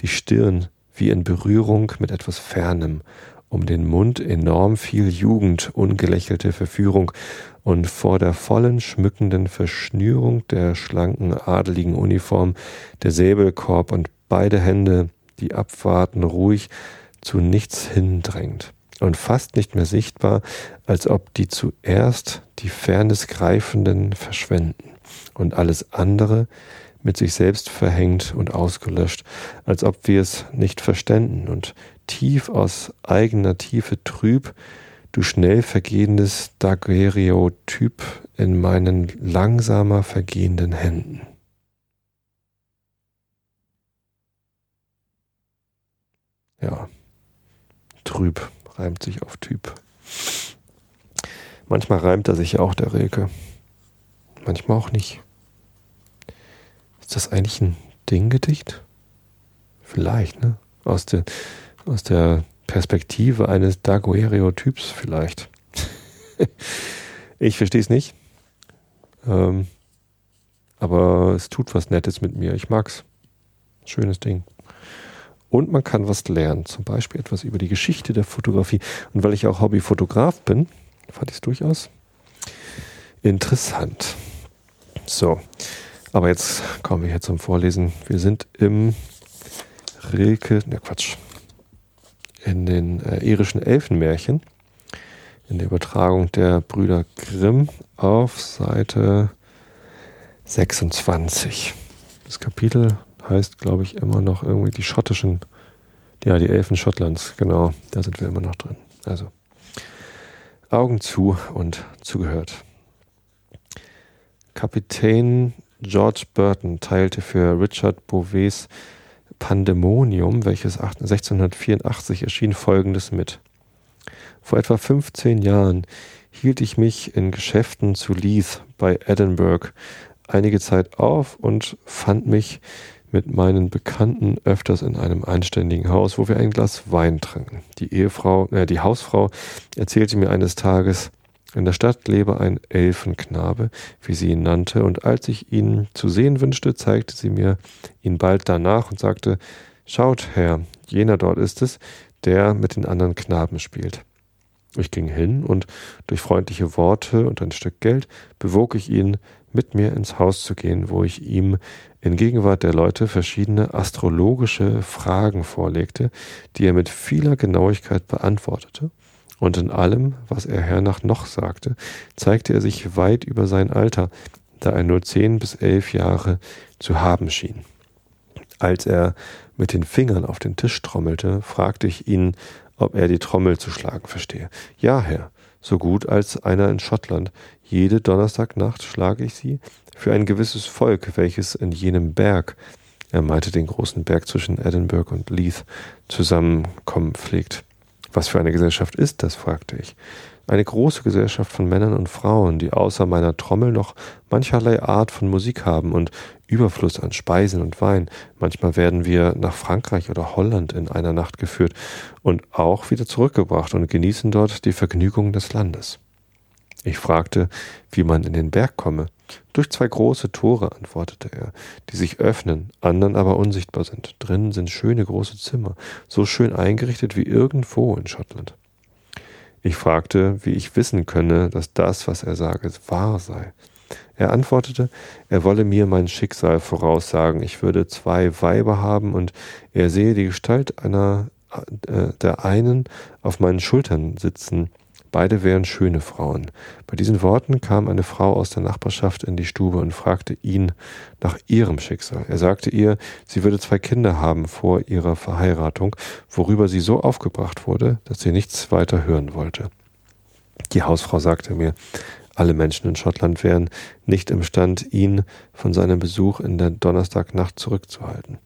A: die Stirn wie in Berührung mit etwas Fernem, um den Mund enorm viel Jugend, ungelächelte Verführung und vor der vollen, schmückenden Verschnürung der schlanken, adeligen Uniform der Säbelkorb und beide Hände, die abwarten, ruhig zu nichts hindrängt. Und fast nicht mehr sichtbar, als ob die zuerst die Fairness Greifenden verschwenden und alles andere mit sich selbst verhängt und ausgelöscht, als ob wir es nicht verständen und tief aus eigener Tiefe trüb du schnell vergehendes Daguerreotyp in meinen langsamer vergehenden Händen. Ja, trüb reimt sich auf Typ. Manchmal reimt er sich auch, der Rilke. Manchmal auch nicht. Ist das eigentlich ein Dinggedicht? Vielleicht, ne? Aus der, aus der Perspektive eines Daguerreotyps vielleicht. ich verstehe es nicht. Ähm, aber es tut was Nettes mit mir. Ich mag's. Schönes Ding. Und man kann was lernen, zum Beispiel etwas über die Geschichte der Fotografie. Und weil ich auch Hobbyfotograf bin, fand ich es durchaus interessant. So, aber jetzt kommen wir hier zum Vorlesen. Wir sind im Rilke, ne Quatsch, in den äh, irischen Elfenmärchen, in der Übertragung der Brüder Grimm auf Seite 26. Das Kapitel heißt, glaube ich, immer noch irgendwie die schottischen, ja, die Elfen Schottlands, genau, da sind wir immer noch drin. Also Augen zu und zugehört. Kapitän George Burton teilte für Richard Bouvets Pandemonium, welches 1684 erschien, folgendes mit. Vor etwa 15 Jahren hielt ich mich in Geschäften zu Leith bei Edinburgh einige Zeit auf und fand mich mit meinen Bekannten öfters in einem anständigen Haus, wo wir ein Glas Wein tranken. Die Ehefrau, äh, die Hausfrau erzählte mir eines Tages, in der Stadt lebe ein Elfenknabe, wie sie ihn nannte, und als ich ihn zu sehen wünschte, zeigte sie mir ihn bald danach und sagte, Schaut, Herr, jener dort ist es, der mit den anderen Knaben spielt. Ich ging hin und durch freundliche Worte und ein Stück Geld bewog ich ihn, mit mir ins Haus zu gehen, wo ich ihm in Gegenwart der Leute verschiedene astrologische Fragen vorlegte, die er mit vieler Genauigkeit beantwortete, und in allem, was er hernach noch sagte, zeigte er sich weit über sein Alter, da er nur zehn bis elf Jahre zu haben schien. Als er mit den Fingern auf den Tisch trommelte, fragte ich ihn, ob er die Trommel zu schlagen verstehe. Ja, Herr, so gut als einer in Schottland. Jede Donnerstagnacht schlage ich sie für ein gewisses Volk, welches in jenem Berg, er meinte den großen Berg zwischen Edinburgh und Leith, zusammenkommen pflegt. Was für eine Gesellschaft ist das? fragte ich. Eine große Gesellschaft von Männern und Frauen, die außer meiner Trommel noch mancherlei Art von Musik haben und Überfluss an Speisen und Wein. Manchmal werden wir nach Frankreich oder Holland in einer Nacht geführt und auch wieder zurückgebracht und genießen dort die Vergnügungen des Landes. Ich fragte, wie man in den Berg komme. Durch zwei große Tore, antwortete er, die sich öffnen, anderen aber unsichtbar sind. Drinnen sind schöne große Zimmer, so schön eingerichtet wie irgendwo in Schottland. Ich fragte, wie ich wissen könne, dass das, was er sage, wahr sei. Er antwortete, er wolle mir mein Schicksal voraussagen, ich würde zwei Weiber haben und er sehe die Gestalt einer äh, der einen auf meinen Schultern sitzen, Beide wären schöne Frauen. Bei diesen Worten kam eine Frau aus der Nachbarschaft in die Stube und fragte ihn nach ihrem Schicksal. Er sagte ihr, sie würde zwei Kinder haben vor ihrer Verheiratung, worüber sie so aufgebracht wurde, dass sie nichts weiter hören wollte. Die Hausfrau sagte mir, alle Menschen in Schottland wären nicht imstand, ihn von seinem Besuch in der Donnerstagnacht zurückzuhalten.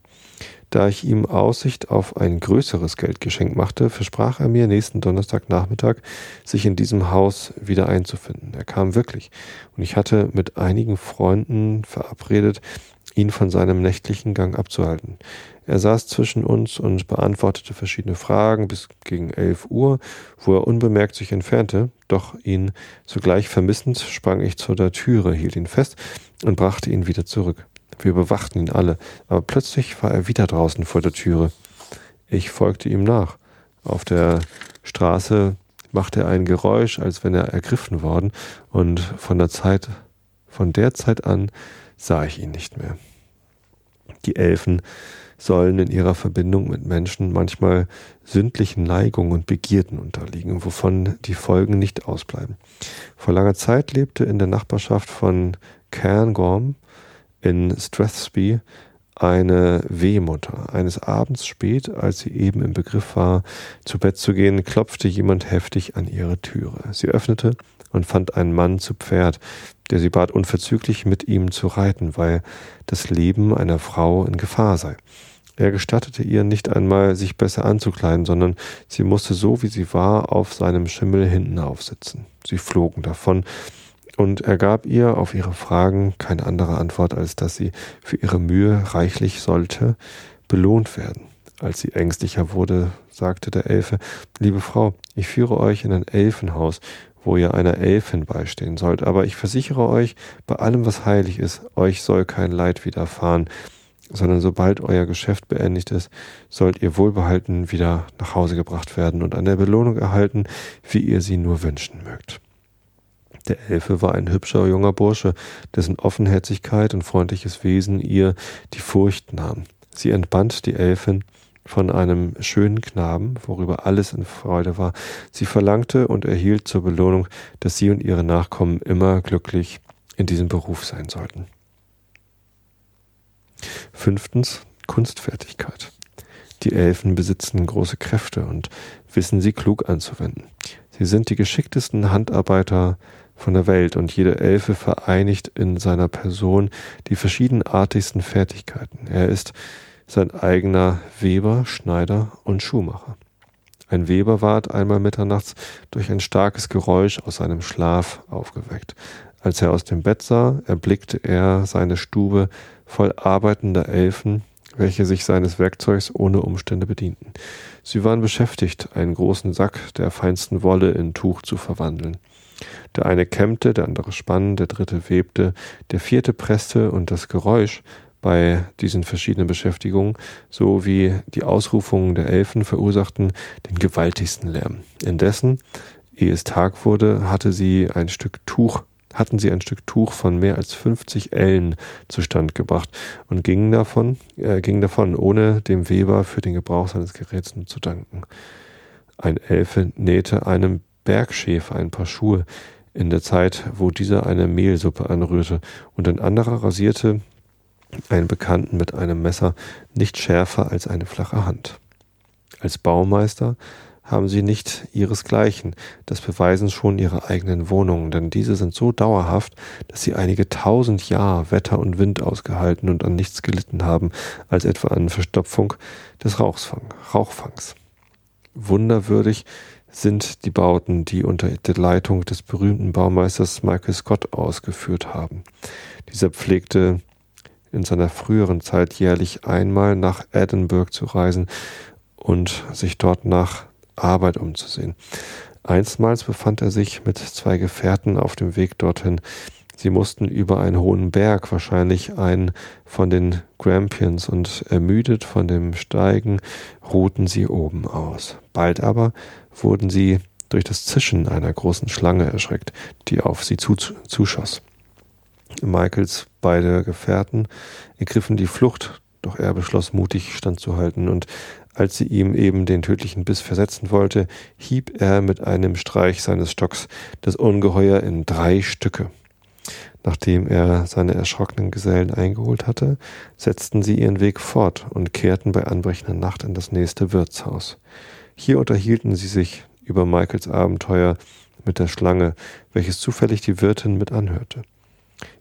A: Da ich ihm Aussicht auf ein größeres Geldgeschenk machte, versprach er mir nächsten Donnerstagnachmittag, sich in diesem Haus wieder einzufinden. Er kam wirklich, und ich hatte mit einigen Freunden verabredet, ihn von seinem nächtlichen Gang abzuhalten. Er saß zwischen uns und beantwortete verschiedene Fragen bis gegen elf Uhr, wo er unbemerkt sich entfernte, doch ihn sogleich vermissend sprang ich zu der Türe, hielt ihn fest und brachte ihn wieder zurück. Wir bewachten ihn alle, aber plötzlich war er wieder draußen vor der Türe. Ich folgte ihm nach. Auf der Straße machte er ein Geräusch, als wenn er ergriffen worden, und von der Zeit, von der Zeit an sah ich ihn nicht mehr. Die Elfen sollen in ihrer Verbindung mit Menschen manchmal sündlichen Neigungen und Begierden unterliegen, wovon die Folgen nicht ausbleiben. Vor langer Zeit lebte in der Nachbarschaft von Cairngorm in Strathspey eine Wehmutter. Eines Abends spät, als sie eben im Begriff war, zu Bett zu gehen, klopfte jemand heftig an ihre Türe. Sie öffnete und fand einen Mann zu Pferd, der sie bat, unverzüglich mit ihm zu reiten, weil das Leben einer Frau in Gefahr sei. Er gestattete ihr nicht einmal, sich besser anzukleiden, sondern sie musste so, wie sie war, auf seinem Schimmel hinten aufsitzen. Sie flogen davon, und er gab ihr auf ihre Fragen keine andere Antwort, als dass sie für ihre Mühe reichlich sollte belohnt werden. Als sie ängstlicher wurde, sagte der Elfe, liebe Frau, ich führe euch in ein Elfenhaus, wo ihr einer Elfin beistehen sollt, aber ich versichere euch, bei allem, was heilig ist, euch soll kein Leid widerfahren, sondern sobald euer Geschäft beendigt ist, sollt ihr wohlbehalten wieder nach Hause gebracht werden und eine Belohnung erhalten, wie ihr sie nur wünschen mögt. Der Elfe war ein hübscher junger Bursche, dessen Offenherzigkeit und freundliches Wesen ihr die Furcht nahm. Sie entband die Elfin von einem schönen Knaben, worüber alles in Freude war. Sie verlangte und erhielt zur Belohnung, dass sie und ihre Nachkommen immer glücklich in diesem Beruf sein sollten. Fünftens Kunstfertigkeit. Die Elfen besitzen große Kräfte und wissen sie klug anzuwenden. Sie sind die geschicktesten Handarbeiter von der Welt und jede Elfe vereinigt in seiner Person die verschiedenartigsten Fertigkeiten. Er ist sein eigener Weber, Schneider und Schuhmacher. Ein Weber ward einmal mitternachts durch ein starkes Geräusch aus seinem Schlaf aufgeweckt. Als er aus dem Bett sah, erblickte er seine Stube voll arbeitender Elfen, welche sich seines Werkzeugs ohne Umstände bedienten. Sie waren beschäftigt, einen großen Sack der feinsten Wolle in Tuch zu verwandeln. Der eine kämmte, der andere spann, der dritte webte, der vierte presste und das Geräusch bei diesen verschiedenen Beschäftigungen sowie die Ausrufungen der Elfen verursachten den gewaltigsten Lärm. Indessen, ehe es Tag wurde, hatte sie ein Stück Tuch hatten sie ein Stück Tuch von mehr als 50 Ellen zustand gebracht und gingen davon, äh, gingen davon, ohne dem Weber für den Gebrauch seines Geräts zu danken. Ein Elfe nähte einem Bergschäfer ein paar Schuhe in der Zeit, wo dieser eine Mehlsuppe anrührte, und ein anderer rasierte einen Bekannten mit einem Messer nicht schärfer als eine flache Hand. Als Baumeister haben sie nicht ihresgleichen. Das beweisen schon ihre eigenen Wohnungen, denn diese sind so dauerhaft, dass sie einige tausend Jahre Wetter und Wind ausgehalten und an nichts gelitten haben, als etwa an Verstopfung des Rauchfang, Rauchfangs. Wunderwürdig sind die Bauten, die unter der Leitung des berühmten Baumeisters Michael Scott ausgeführt haben. Dieser pflegte in seiner früheren Zeit jährlich einmal nach Edinburgh zu reisen und sich dort nach Arbeit umzusehen. Einstmals befand er sich mit zwei Gefährten auf dem Weg dorthin. Sie mussten über einen hohen Berg, wahrscheinlich einen von den Grampians, und ermüdet von dem Steigen ruhten sie oben aus. Bald aber wurden sie durch das Zischen einer großen Schlange erschreckt, die auf sie zuschoss. Michaels beide Gefährten ergriffen die Flucht, doch er beschloss mutig standzuhalten und als sie ihm eben den tödlichen Biss versetzen wollte, hieb er mit einem Streich seines Stocks das Ungeheuer in drei Stücke. Nachdem er seine erschrockenen Gesellen eingeholt hatte, setzten sie ihren Weg fort und kehrten bei anbrechender Nacht in das nächste Wirtshaus. Hier unterhielten sie sich über Michaels Abenteuer mit der Schlange, welches zufällig die Wirtin mit anhörte.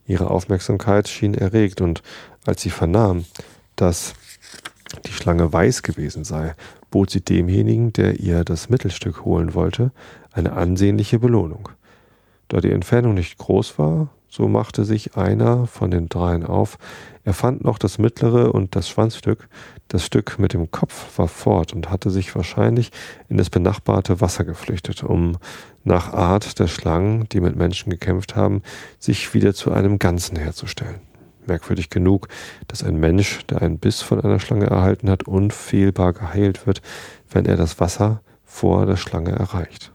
A: Ihre Aufmerksamkeit schien erregt, und als sie vernahm, dass die Schlange weiß gewesen sei, bot sie demjenigen, der ihr das Mittelstück holen wollte, eine ansehnliche Belohnung. Da die Entfernung nicht groß war, so machte sich einer von den dreien auf, er fand noch das mittlere und das Schwanzstück, das Stück mit dem Kopf war fort und hatte sich wahrscheinlich in das benachbarte Wasser geflüchtet, um nach Art der Schlangen, die mit Menschen gekämpft haben, sich wieder zu einem Ganzen herzustellen. Merkwürdig genug, dass ein Mensch, der einen Biss von einer Schlange erhalten hat, unfehlbar geheilt wird, wenn er das Wasser vor der Schlange erreicht.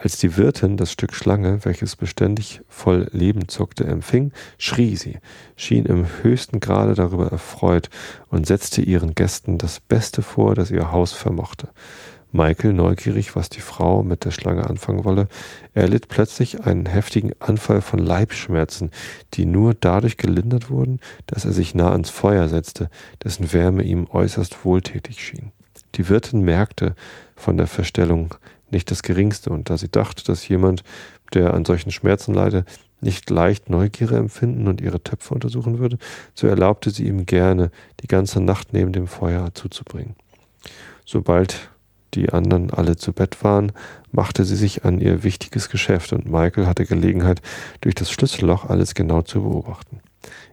A: Als die Wirtin das Stück Schlange, welches beständig voll Leben zuckte, empfing, schrie sie, schien im höchsten Grade darüber erfreut und setzte ihren Gästen das Beste vor, das ihr Haus vermochte. Michael, neugierig, was die Frau mit der Schlange anfangen wolle, erlitt plötzlich einen heftigen Anfall von Leibschmerzen, die nur dadurch gelindert wurden, dass er sich nah ans Feuer setzte, dessen Wärme ihm äußerst wohltätig schien. Die Wirtin merkte von der Verstellung nicht das geringste, und da sie dachte, dass jemand, der an solchen Schmerzen leide, nicht leicht Neugierde empfinden und ihre Töpfe untersuchen würde, so erlaubte sie ihm gerne, die ganze Nacht neben dem Feuer zuzubringen. Sobald die anderen alle zu Bett waren, machte sie sich an ihr wichtiges Geschäft und Michael hatte Gelegenheit, durch das Schlüsselloch alles genau zu beobachten.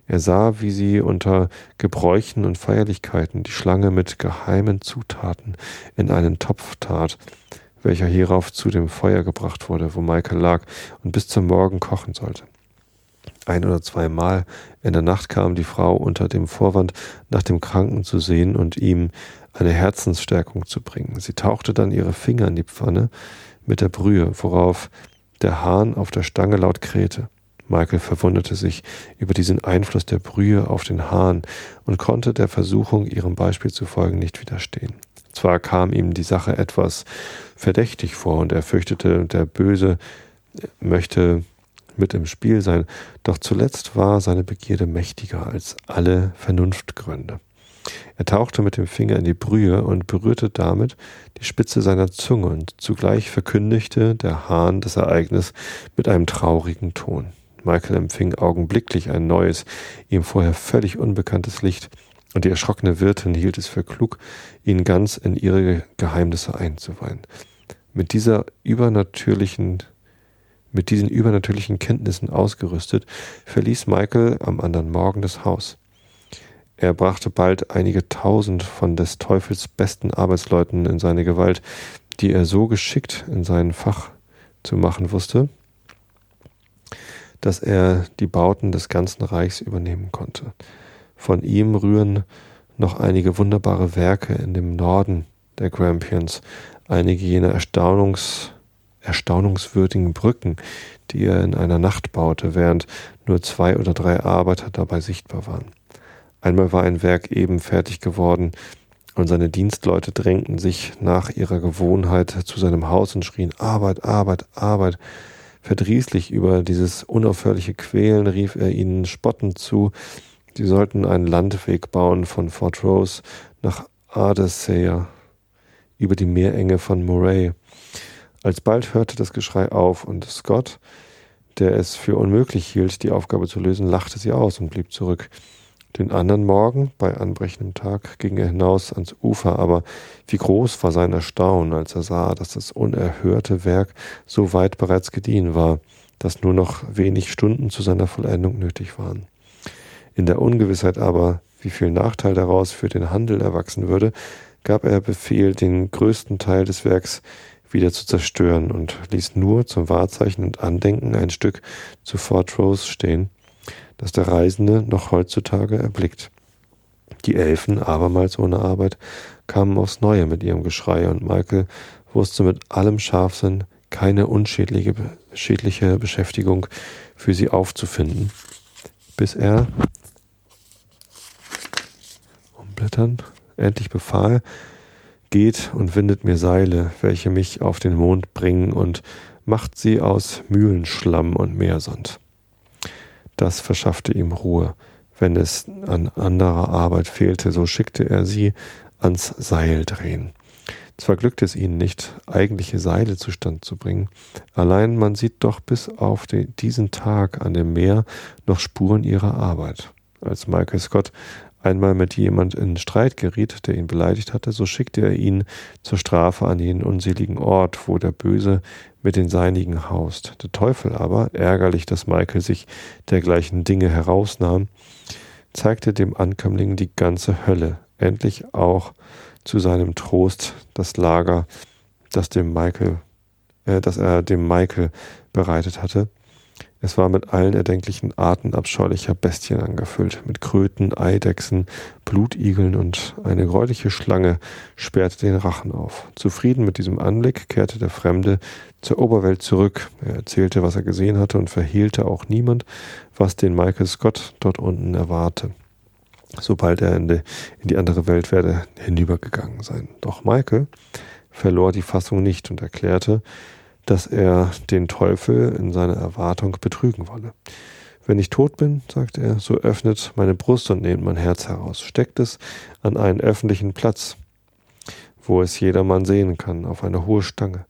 A: Er sah, wie sie unter Gebräuchen und Feierlichkeiten die Schlange mit geheimen Zutaten in einen Topf tat, welcher hierauf zu dem Feuer gebracht wurde, wo Michael lag und bis zum Morgen kochen sollte. Ein oder zweimal in der Nacht kam die Frau unter dem Vorwand, nach dem Kranken zu sehen und ihm eine Herzensstärkung zu bringen. Sie tauchte dann ihre Finger in die Pfanne mit der Brühe, worauf der Hahn auf der Stange laut krähte. Michael verwunderte sich über diesen Einfluss der Brühe auf den Hahn und konnte der Versuchung, ihrem Beispiel zu folgen, nicht widerstehen. Zwar kam ihm die Sache etwas verdächtig vor und er fürchtete, der Böse möchte mit im Spiel sein, doch zuletzt war seine Begierde mächtiger als alle Vernunftgründe. Er tauchte mit dem Finger in die Brühe und berührte damit die Spitze seiner Zunge, und zugleich verkündigte der Hahn das Ereignis mit einem traurigen Ton. Michael empfing augenblicklich ein neues, ihm vorher völlig unbekanntes Licht, und die erschrockene Wirtin hielt es für klug, ihn ganz in ihre Geheimnisse einzuweihen. Mit dieser übernatürlichen mit diesen übernatürlichen Kenntnissen ausgerüstet, verließ Michael am anderen Morgen das Haus. Er brachte bald einige tausend von des Teufels besten Arbeitsleuten in seine Gewalt, die er so geschickt in sein Fach zu machen wusste, dass er die Bauten des ganzen Reichs übernehmen konnte. Von ihm rühren noch einige wunderbare Werke in dem Norden der Grampians, einige jener Erstaunungs erstaunungswürdigen Brücken, die er in einer Nacht baute, während nur zwei oder drei Arbeiter dabei sichtbar waren. Einmal war ein Werk eben fertig geworden, und seine Dienstleute drängten sich nach ihrer Gewohnheit zu seinem Haus und schrien Arbeit, Arbeit, Arbeit. Verdrießlich über dieses unaufhörliche Quälen rief er ihnen spottend zu, sie sollten einen Landweg bauen von Fort Rose nach Ardesseer über die Meerenge von Moray. Alsbald hörte das Geschrei auf und Scott, der es für unmöglich hielt, die Aufgabe zu lösen, lachte sie aus und blieb zurück. Den anderen Morgen, bei anbrechendem Tag, ging er hinaus ans Ufer, aber wie groß war sein Erstaunen, als er sah, dass das unerhörte Werk so weit bereits gediehen war, dass nur noch wenig Stunden zu seiner Vollendung nötig waren. In der Ungewissheit aber, wie viel Nachteil daraus für den Handel erwachsen würde, gab er Befehl, den größten Teil des Werks wieder zu zerstören und ließ nur zum Wahrzeichen und Andenken ein Stück zu Fort Rose stehen, das der Reisende noch heutzutage erblickt. Die Elfen, abermals ohne Arbeit, kamen aufs Neue mit ihrem Geschrei und Michael wusste mit allem Scharfsinn keine unschädliche schädliche Beschäftigung für sie aufzufinden, bis er umblättern endlich befahl, geht und windet mir Seile, welche mich auf den Mond bringen und macht sie aus Mühlenschlamm und Meersand. Das verschaffte ihm Ruhe. Wenn es an anderer Arbeit fehlte, so schickte er sie ans Seil drehen. Zwar glückte es ihnen nicht, eigentliche Seile zustand zu bringen, allein man sieht doch bis auf den, diesen Tag an dem Meer noch Spuren ihrer Arbeit. Als Michael Scott einmal mit jemand in Streit geriet, der ihn beleidigt hatte, so schickte er ihn zur Strafe an jenen unseligen Ort, wo der Böse mit den Seinigen haust. Der Teufel aber, ärgerlich, dass Michael sich dergleichen Dinge herausnahm, zeigte dem Ankömmling die ganze Hölle, endlich auch zu seinem Trost das Lager, das dem Michael, äh, das er dem Michael bereitet hatte, es war mit allen erdenklichen Arten abscheulicher Bestien angefüllt, mit Kröten, Eidechsen, Blutigeln und eine gräuliche Schlange sperrte den Rachen auf. Zufrieden mit diesem Anblick kehrte der Fremde zur Oberwelt zurück. Er erzählte, was er gesehen hatte und verhehlte auch niemand, was den Michael Scott dort unten erwarte, sobald er in die, in die andere Welt werde hinübergegangen sein. Doch Michael verlor die Fassung nicht und erklärte, dass er den Teufel in seiner Erwartung betrügen wolle. Wenn ich tot bin, sagt er, so öffnet meine Brust und nehmt mein Herz heraus, steckt es an einen öffentlichen Platz, wo es jedermann sehen kann, auf eine hohe Stange.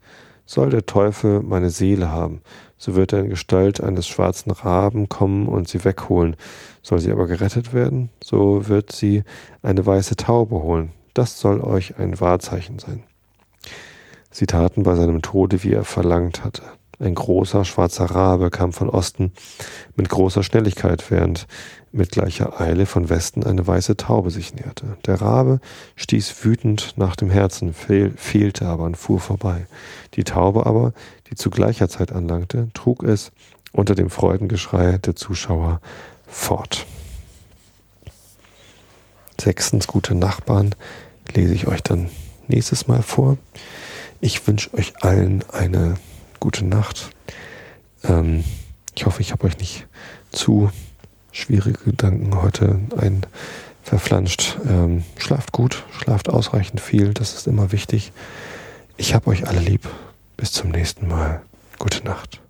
A: Soll der Teufel meine Seele haben, so wird er in Gestalt eines schwarzen Raben kommen und sie wegholen. Soll sie aber gerettet werden, so wird sie eine weiße Taube holen. Das soll euch ein Wahrzeichen sein. Sie taten bei seinem Tode, wie er verlangt hatte. Ein großer schwarzer Rabe kam von Osten mit großer Schnelligkeit, während mit gleicher Eile von Westen eine weiße Taube sich näherte. Der Rabe stieß wütend nach dem Herzen, fehl, fehlte aber und fuhr vorbei. Die Taube aber, die zu gleicher Zeit anlangte, trug es unter dem Freudengeschrei der Zuschauer fort. Sechstens, gute Nachbarn, lese ich euch dann nächstes Mal vor. Ich wünsche euch allen eine gute Nacht. Ähm, ich hoffe, ich habe euch nicht zu schwierige Gedanken heute ein verflanscht. Ähm, schlaft gut, schlaft ausreichend viel, das ist immer wichtig. Ich habe euch alle lieb. Bis zum nächsten Mal. Gute Nacht.